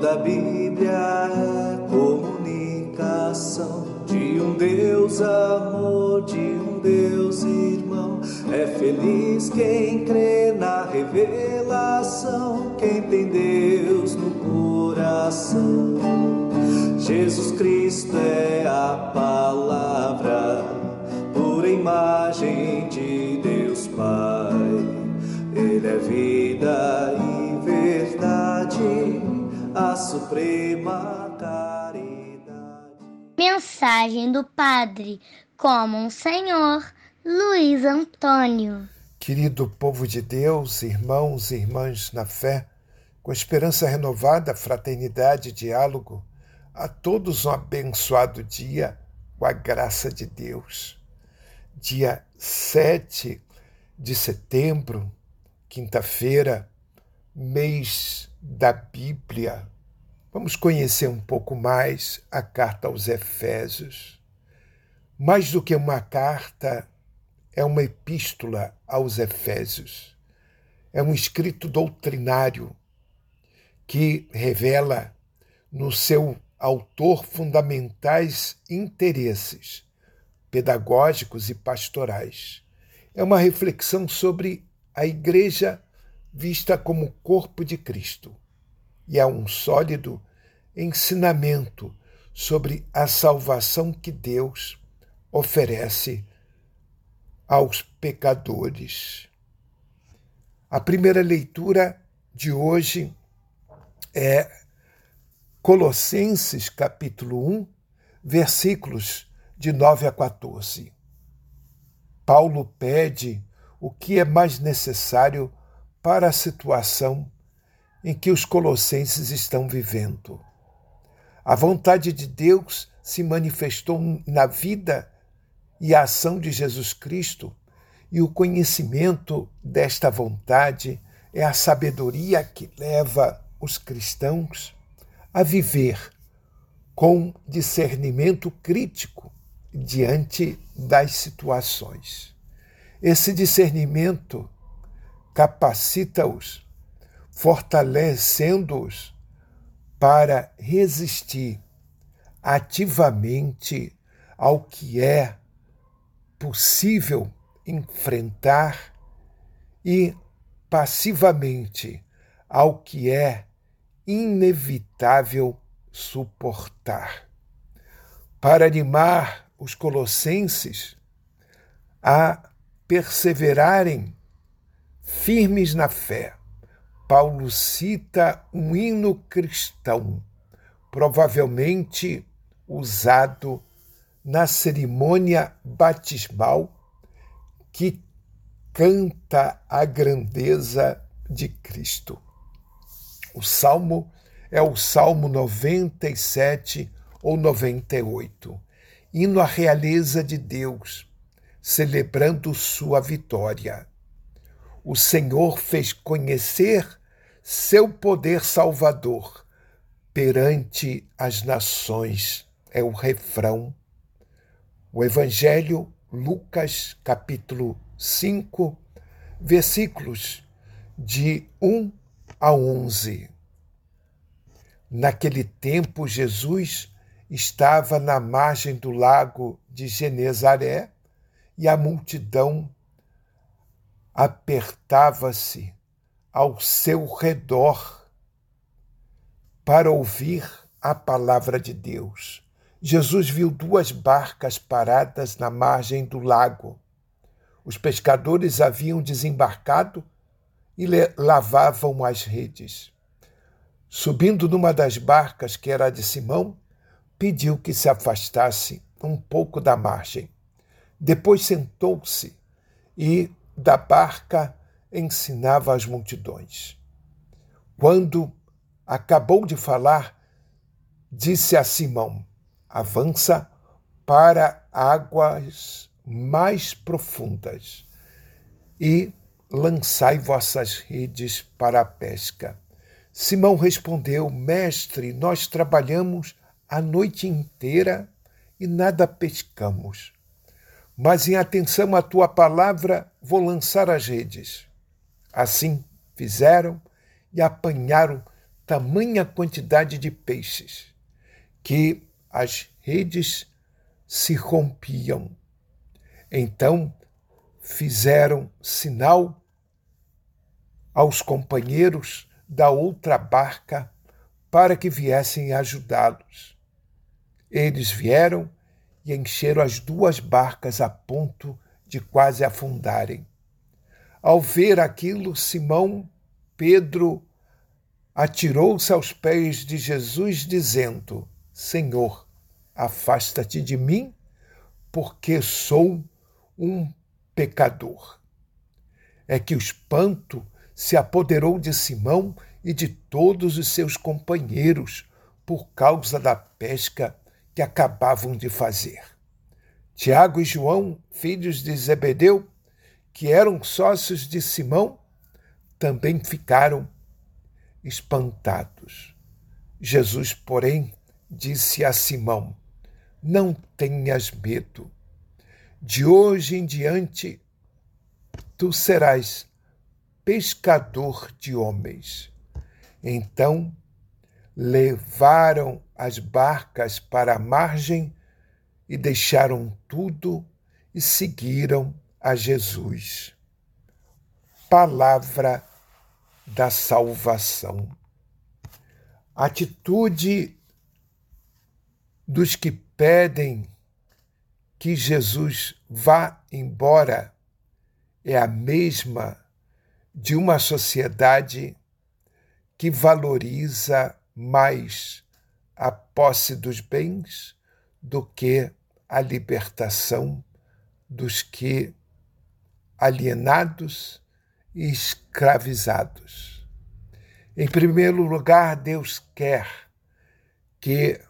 Toda a Bíblia é comunicação de um Deus amor, de um Deus irmão. É feliz quem crê na revelação, quem tem Deus no coração. Jesus Cristo é a palavra, pura imagem de Deus Pai. Ele é vida e verdade, a suprema caridade. Mensagem do Padre como um Senhor Luiz Antônio. Querido povo de Deus, irmãos e irmãs na fé, com esperança renovada, fraternidade e diálogo, a todos um abençoado dia com a graça de Deus. Dia 7 de setembro, quinta-feira, mês da Bíblia. Vamos conhecer um pouco mais a carta aos Efésios. Mais do que uma carta, é uma epístola aos Efésios. É um escrito doutrinário que revela no seu autor fundamentais interesses pedagógicos e pastorais. É uma reflexão sobre a Igreja vista como corpo de Cristo e é um sólido ensinamento sobre a salvação que Deus oferece aos pecadores. A primeira leitura de hoje é Colossenses capítulo 1, versículos de 9 a 14. Paulo pede o que é mais necessário para a situação em que os colossenses estão vivendo. A vontade de Deus se manifestou na vida e a ação de Jesus Cristo, e o conhecimento desta vontade é a sabedoria que leva os cristãos a viver com discernimento crítico diante das situações. Esse discernimento capacita-os, fortalecendo-os para resistir ativamente ao que é possível enfrentar e passivamente ao que é inevitável suportar. Para animar os colossenses a perseverarem firmes na fé, Paulo cita um hino cristão, provavelmente usado na cerimônia batismal que canta a grandeza de Cristo. O salmo é o Salmo 97 ou 98, hino à realeza de Deus, celebrando sua vitória. O Senhor fez conhecer seu poder salvador perante as nações. É o refrão o Evangelho, Lucas, capítulo 5, versículos de 1 a 11. Naquele tempo, Jesus estava na margem do lago de Genezaré e a multidão apertava-se ao seu redor para ouvir a palavra de Deus. Jesus viu duas barcas paradas na margem do lago. Os pescadores haviam desembarcado e lavavam as redes. Subindo numa das barcas, que era a de Simão, pediu que se afastasse um pouco da margem. Depois sentou-se e, da barca, ensinava as multidões. Quando acabou de falar, disse a Simão: avança para águas mais profundas e lançai vossas redes para a pesca. Simão respondeu: Mestre, nós trabalhamos a noite inteira e nada pescamos. Mas em atenção à tua palavra, vou lançar as redes. Assim fizeram e apanharam tamanha quantidade de peixes que as redes se rompiam. Então fizeram sinal aos companheiros da outra barca para que viessem ajudá-los. Eles vieram e encheram as duas barcas a ponto de quase afundarem. Ao ver aquilo, Simão Pedro atirou-se aos pés de Jesus, dizendo: Senhor, afasta-te de mim, porque sou um pecador. É que o espanto se apoderou de Simão e de todos os seus companheiros por causa da pesca que acabavam de fazer. Tiago e João, filhos de Zebedeu, que eram sócios de Simão, também ficaram espantados. Jesus, porém, disse a Simão: Não tenhas medo. De hoje em diante, tu serás pescador de homens. Então levaram as barcas para a margem e deixaram tudo e seguiram a Jesus. Palavra da salvação. Atitude dos que pedem que Jesus vá embora é a mesma de uma sociedade que valoriza mais a posse dos bens do que a libertação dos que alienados e escravizados. Em primeiro lugar, Deus quer que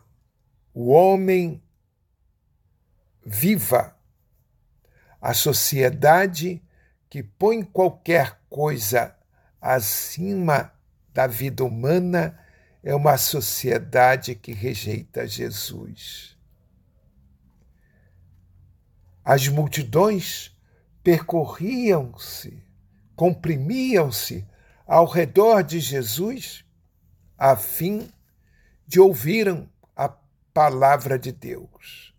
o homem viva a sociedade que põe qualquer coisa acima da vida humana é uma sociedade que rejeita Jesus. As multidões percorriam-se, comprimiam-se ao redor de Jesus a fim de ouvirem a palavra de Deus.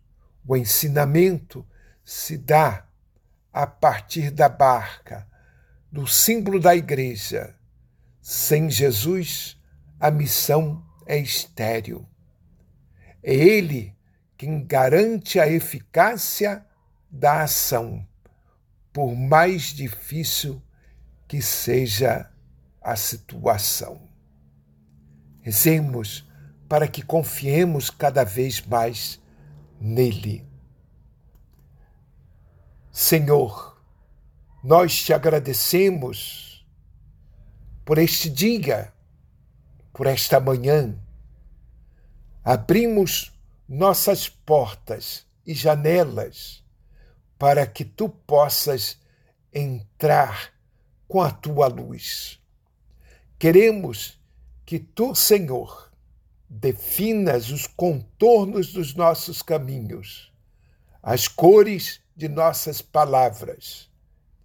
O ensinamento se dá a partir da barca, do símbolo da igreja. Sem Jesus, a missão é estéril. É Ele quem garante a eficácia da ação, por mais difícil que seja a situação. Rezemos para que confiemos cada vez mais nele. Senhor, nós te agradecemos por este dia, por esta manhã. Abrimos nossas portas e janelas para que tu possas entrar com a tua luz. Queremos que tu, Senhor, definas os contornos dos nossos caminhos, as cores de nossas palavras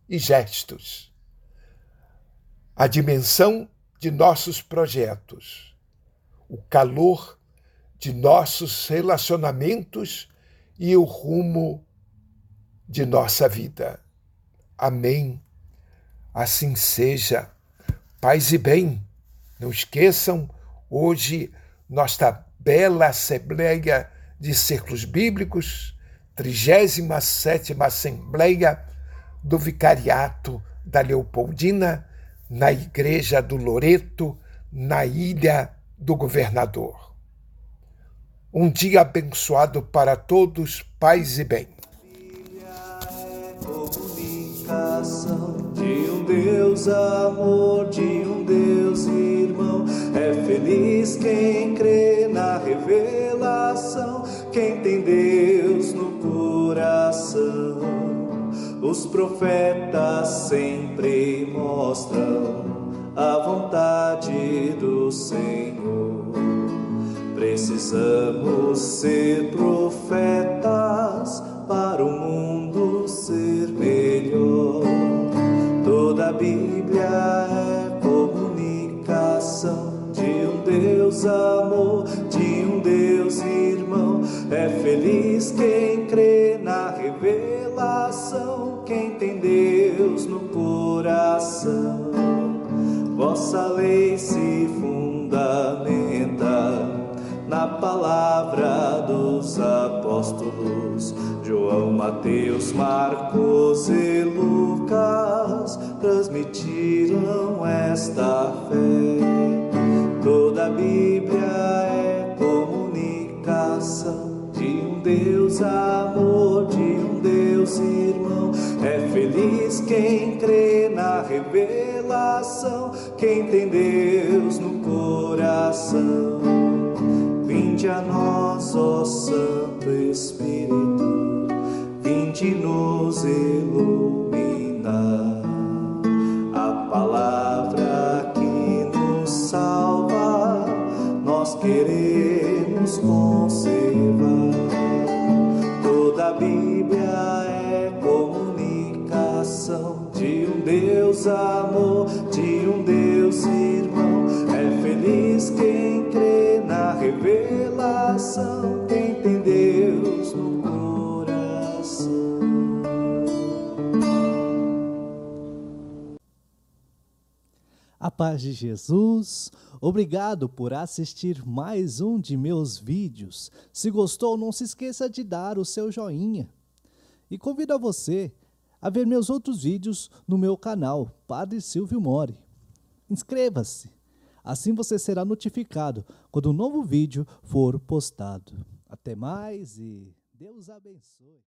e gestos, a dimensão de nossos projetos, o calor de nossos relacionamentos e o rumo de nossa vida. Amém. Assim seja. Paz e bem. Não esqueçam, hoje, nossa bela Assembleia de Círculos Bíblicos 37 Assembleia do Vicariato da Leopoldina, na Igreja do Loreto, na Ilha do Governador. Um dia abençoado para todos, paz e bem. De um Deus amor, de um Deus irmão, é feliz quem crê na revelação, quem tem Deus no coração. Os profetas sempre mostram a vontade do Senhor. Precisamos ser profetas para o mundo ser melhor. Toda a Bíblia é comunicação de um Deus amor, de um Deus irmão. É feliz quem crê na revelação, Deus no coração. Vossa lei se fundamenta na palavra dos apóstolos João, Mateus, Marcos e Lucas transmitiram esta fé. Toda a Bíblia é comunicação de um Deus amor, de um Deus irmão. É feliz quem crê na revelação, quem tem Deus no coração. Vinde a nós, ó Santo Espírito vinde nos Deus amor, de um Deus irmão. É feliz quem crê na revelação, quem tem Deus no A paz de Jesus, obrigado por assistir mais um de meus vídeos. Se gostou, não se esqueça de dar o seu joinha. E convido a você a ver meus outros vídeos no meu canal, Padre Silvio Mori. Inscreva-se, assim você será notificado quando um novo vídeo for postado. Até mais e Deus abençoe.